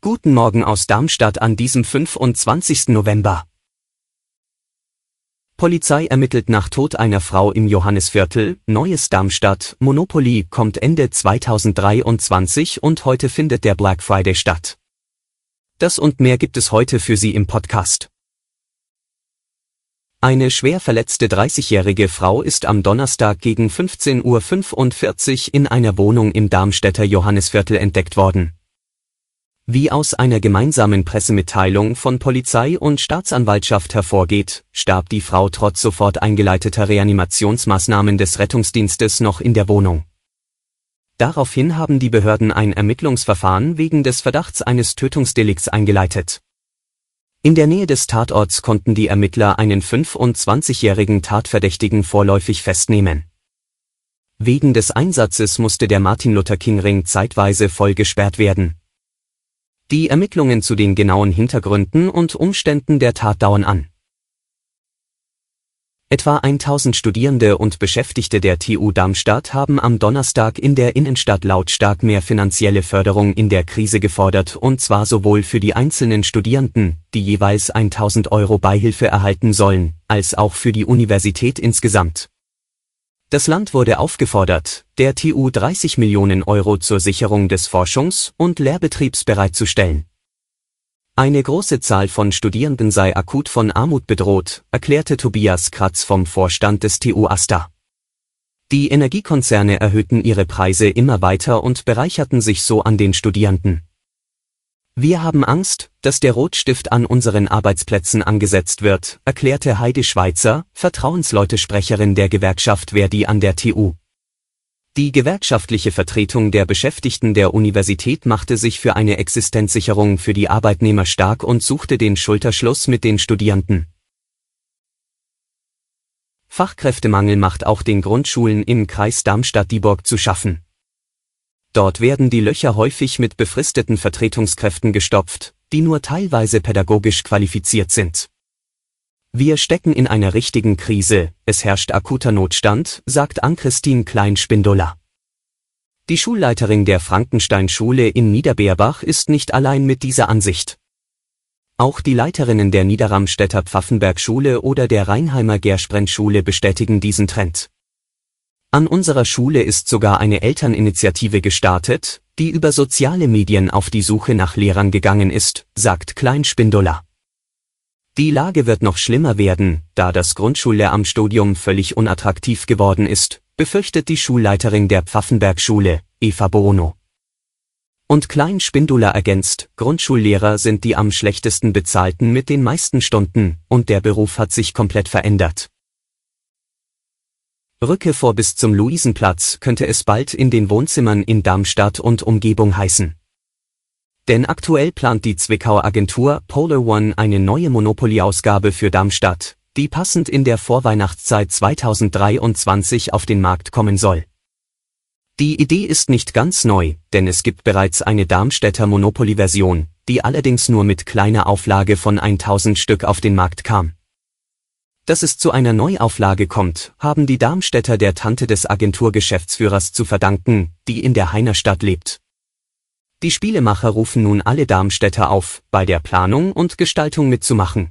Guten Morgen aus Darmstadt an diesem 25. November. Polizei ermittelt nach Tod einer Frau im Johannisviertel, Neues Darmstadt, Monopoly kommt Ende 2023 und heute findet der Black Friday statt. Das und mehr gibt es heute für Sie im Podcast. Eine schwer verletzte 30-jährige Frau ist am Donnerstag gegen 15.45 Uhr in einer Wohnung im Darmstädter Johannisviertel entdeckt worden. Wie aus einer gemeinsamen Pressemitteilung von Polizei und Staatsanwaltschaft hervorgeht, starb die Frau trotz sofort eingeleiteter Reanimationsmaßnahmen des Rettungsdienstes noch in der Wohnung. Daraufhin haben die Behörden ein Ermittlungsverfahren wegen des Verdachts eines Tötungsdelikts eingeleitet. In der Nähe des Tatorts konnten die Ermittler einen 25-jährigen Tatverdächtigen vorläufig festnehmen. Wegen des Einsatzes musste der Martin-Luther-King-Ring zeitweise voll gesperrt werden. Die Ermittlungen zu den genauen Hintergründen und Umständen der Tat dauern an. Etwa 1000 Studierende und Beschäftigte der TU Darmstadt haben am Donnerstag in der Innenstadt lautstark mehr finanzielle Förderung in der Krise gefordert und zwar sowohl für die einzelnen Studierenden, die jeweils 1000 Euro Beihilfe erhalten sollen, als auch für die Universität insgesamt. Das Land wurde aufgefordert, der TU 30 Millionen Euro zur Sicherung des Forschungs- und Lehrbetriebs bereitzustellen. Eine große Zahl von Studierenden sei akut von Armut bedroht, erklärte Tobias Kratz vom Vorstand des TU Asta. Die Energiekonzerne erhöhten ihre Preise immer weiter und bereicherten sich so an den Studierenden. Wir haben Angst, dass der Rotstift an unseren Arbeitsplätzen angesetzt wird, erklärte Heidi Schweizer, Vertrauensleute-Sprecherin der Gewerkschaft Verdi an der TU. Die gewerkschaftliche Vertretung der Beschäftigten der Universität machte sich für eine Existenzsicherung für die Arbeitnehmer stark und suchte den Schulterschluss mit den Studierenden. Fachkräftemangel macht auch den Grundschulen im Kreis Darmstadt-Dieburg zu schaffen. Dort werden die Löcher häufig mit befristeten Vertretungskräften gestopft, die nur teilweise pädagogisch qualifiziert sind. Wir stecken in einer richtigen Krise, es herrscht akuter Notstand, sagt Ann-Christine Klein-Spindola. Die Schulleiterin der Frankenstein-Schule in Niederbeerbach ist nicht allein mit dieser Ansicht. Auch die Leiterinnen der Niederramstädter Pfaffenberg-Schule oder der Rheinheimer Gersprendt-Schule bestätigen diesen Trend. An unserer Schule ist sogar eine Elterninitiative gestartet, die über soziale Medien auf die Suche nach Lehrern gegangen ist, sagt Klein-Spindola. Die Lage wird noch schlimmer werden, da das Grundschullehramtsstudium völlig unattraktiv geworden ist, befürchtet die Schulleiterin der Pfaffenberg-Schule, Eva Bono. Und Klein Spindula ergänzt, Grundschullehrer sind die am schlechtesten bezahlten mit den meisten Stunden, und der Beruf hat sich komplett verändert. Rücke vor bis zum Luisenplatz könnte es bald in den Wohnzimmern in Darmstadt und Umgebung heißen. Denn aktuell plant die Zwickauer Agentur Polar One eine neue Monopoly-Ausgabe für Darmstadt, die passend in der Vorweihnachtszeit 2023 auf den Markt kommen soll. Die Idee ist nicht ganz neu, denn es gibt bereits eine Darmstädter Monopoly-Version, die allerdings nur mit kleiner Auflage von 1000 Stück auf den Markt kam. Dass es zu einer Neuauflage kommt, haben die Darmstädter der Tante des Agenturgeschäftsführers zu verdanken, die in der Heinerstadt lebt. Die Spielemacher rufen nun alle Darmstädter auf, bei der Planung und Gestaltung mitzumachen.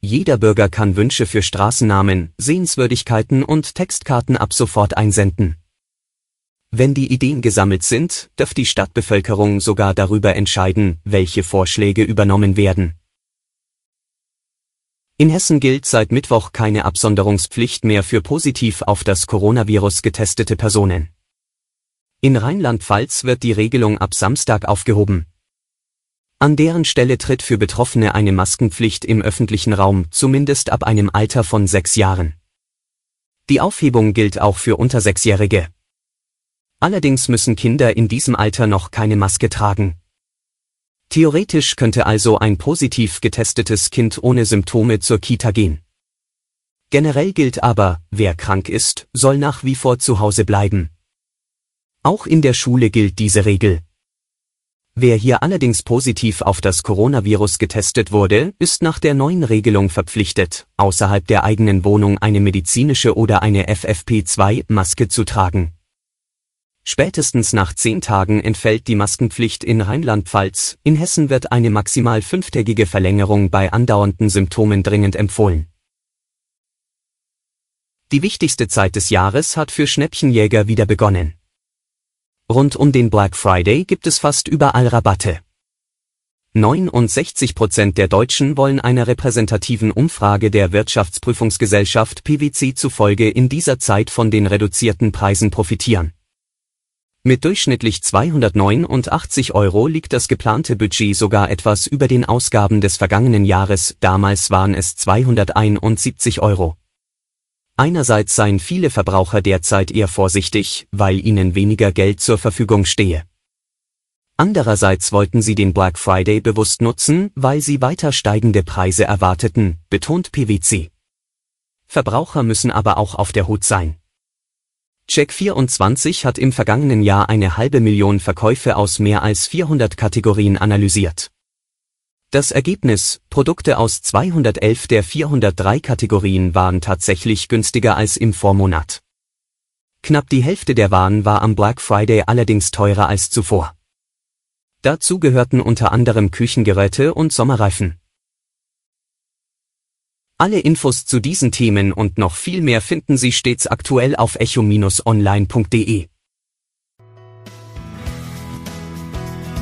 Jeder Bürger kann Wünsche für Straßennamen, Sehenswürdigkeiten und Textkarten ab sofort einsenden. Wenn die Ideen gesammelt sind, darf die Stadtbevölkerung sogar darüber entscheiden, welche Vorschläge übernommen werden. In Hessen gilt seit Mittwoch keine Absonderungspflicht mehr für positiv auf das Coronavirus getestete Personen. In Rheinland-Pfalz wird die Regelung ab Samstag aufgehoben. An deren Stelle tritt für Betroffene eine Maskenpflicht im öffentlichen Raum, zumindest ab einem Alter von sechs Jahren. Die Aufhebung gilt auch für unter Sechsjährige. Allerdings müssen Kinder in diesem Alter noch keine Maske tragen. Theoretisch könnte also ein positiv getestetes Kind ohne Symptome zur Kita gehen. Generell gilt aber, wer krank ist, soll nach wie vor zu Hause bleiben. Auch in der Schule gilt diese Regel. Wer hier allerdings positiv auf das Coronavirus getestet wurde, ist nach der neuen Regelung verpflichtet, außerhalb der eigenen Wohnung eine medizinische oder eine FFP2-Maske zu tragen. Spätestens nach zehn Tagen entfällt die Maskenpflicht in Rheinland-Pfalz, in Hessen wird eine maximal fünftägige Verlängerung bei andauernden Symptomen dringend empfohlen. Die wichtigste Zeit des Jahres hat für Schnäppchenjäger wieder begonnen. Rund um den Black Friday gibt es fast überall Rabatte. 69 Prozent der Deutschen wollen einer repräsentativen Umfrage der Wirtschaftsprüfungsgesellschaft PwC zufolge in dieser Zeit von den reduzierten Preisen profitieren. Mit durchschnittlich 289 Euro liegt das geplante Budget sogar etwas über den Ausgaben des vergangenen Jahres, damals waren es 271 Euro. Einerseits seien viele Verbraucher derzeit eher vorsichtig, weil ihnen weniger Geld zur Verfügung stehe. Andererseits wollten sie den Black Friday bewusst nutzen, weil sie weiter steigende Preise erwarteten, betont PwC. Verbraucher müssen aber auch auf der Hut sein. Check24 hat im vergangenen Jahr eine halbe Million Verkäufe aus mehr als 400 Kategorien analysiert. Das Ergebnis, Produkte aus 211 der 403 Kategorien waren tatsächlich günstiger als im Vormonat. Knapp die Hälfte der Waren war am Black Friday allerdings teurer als zuvor. Dazu gehörten unter anderem Küchengeräte und Sommerreifen. Alle Infos zu diesen Themen und noch viel mehr finden Sie stets aktuell auf echo-online.de.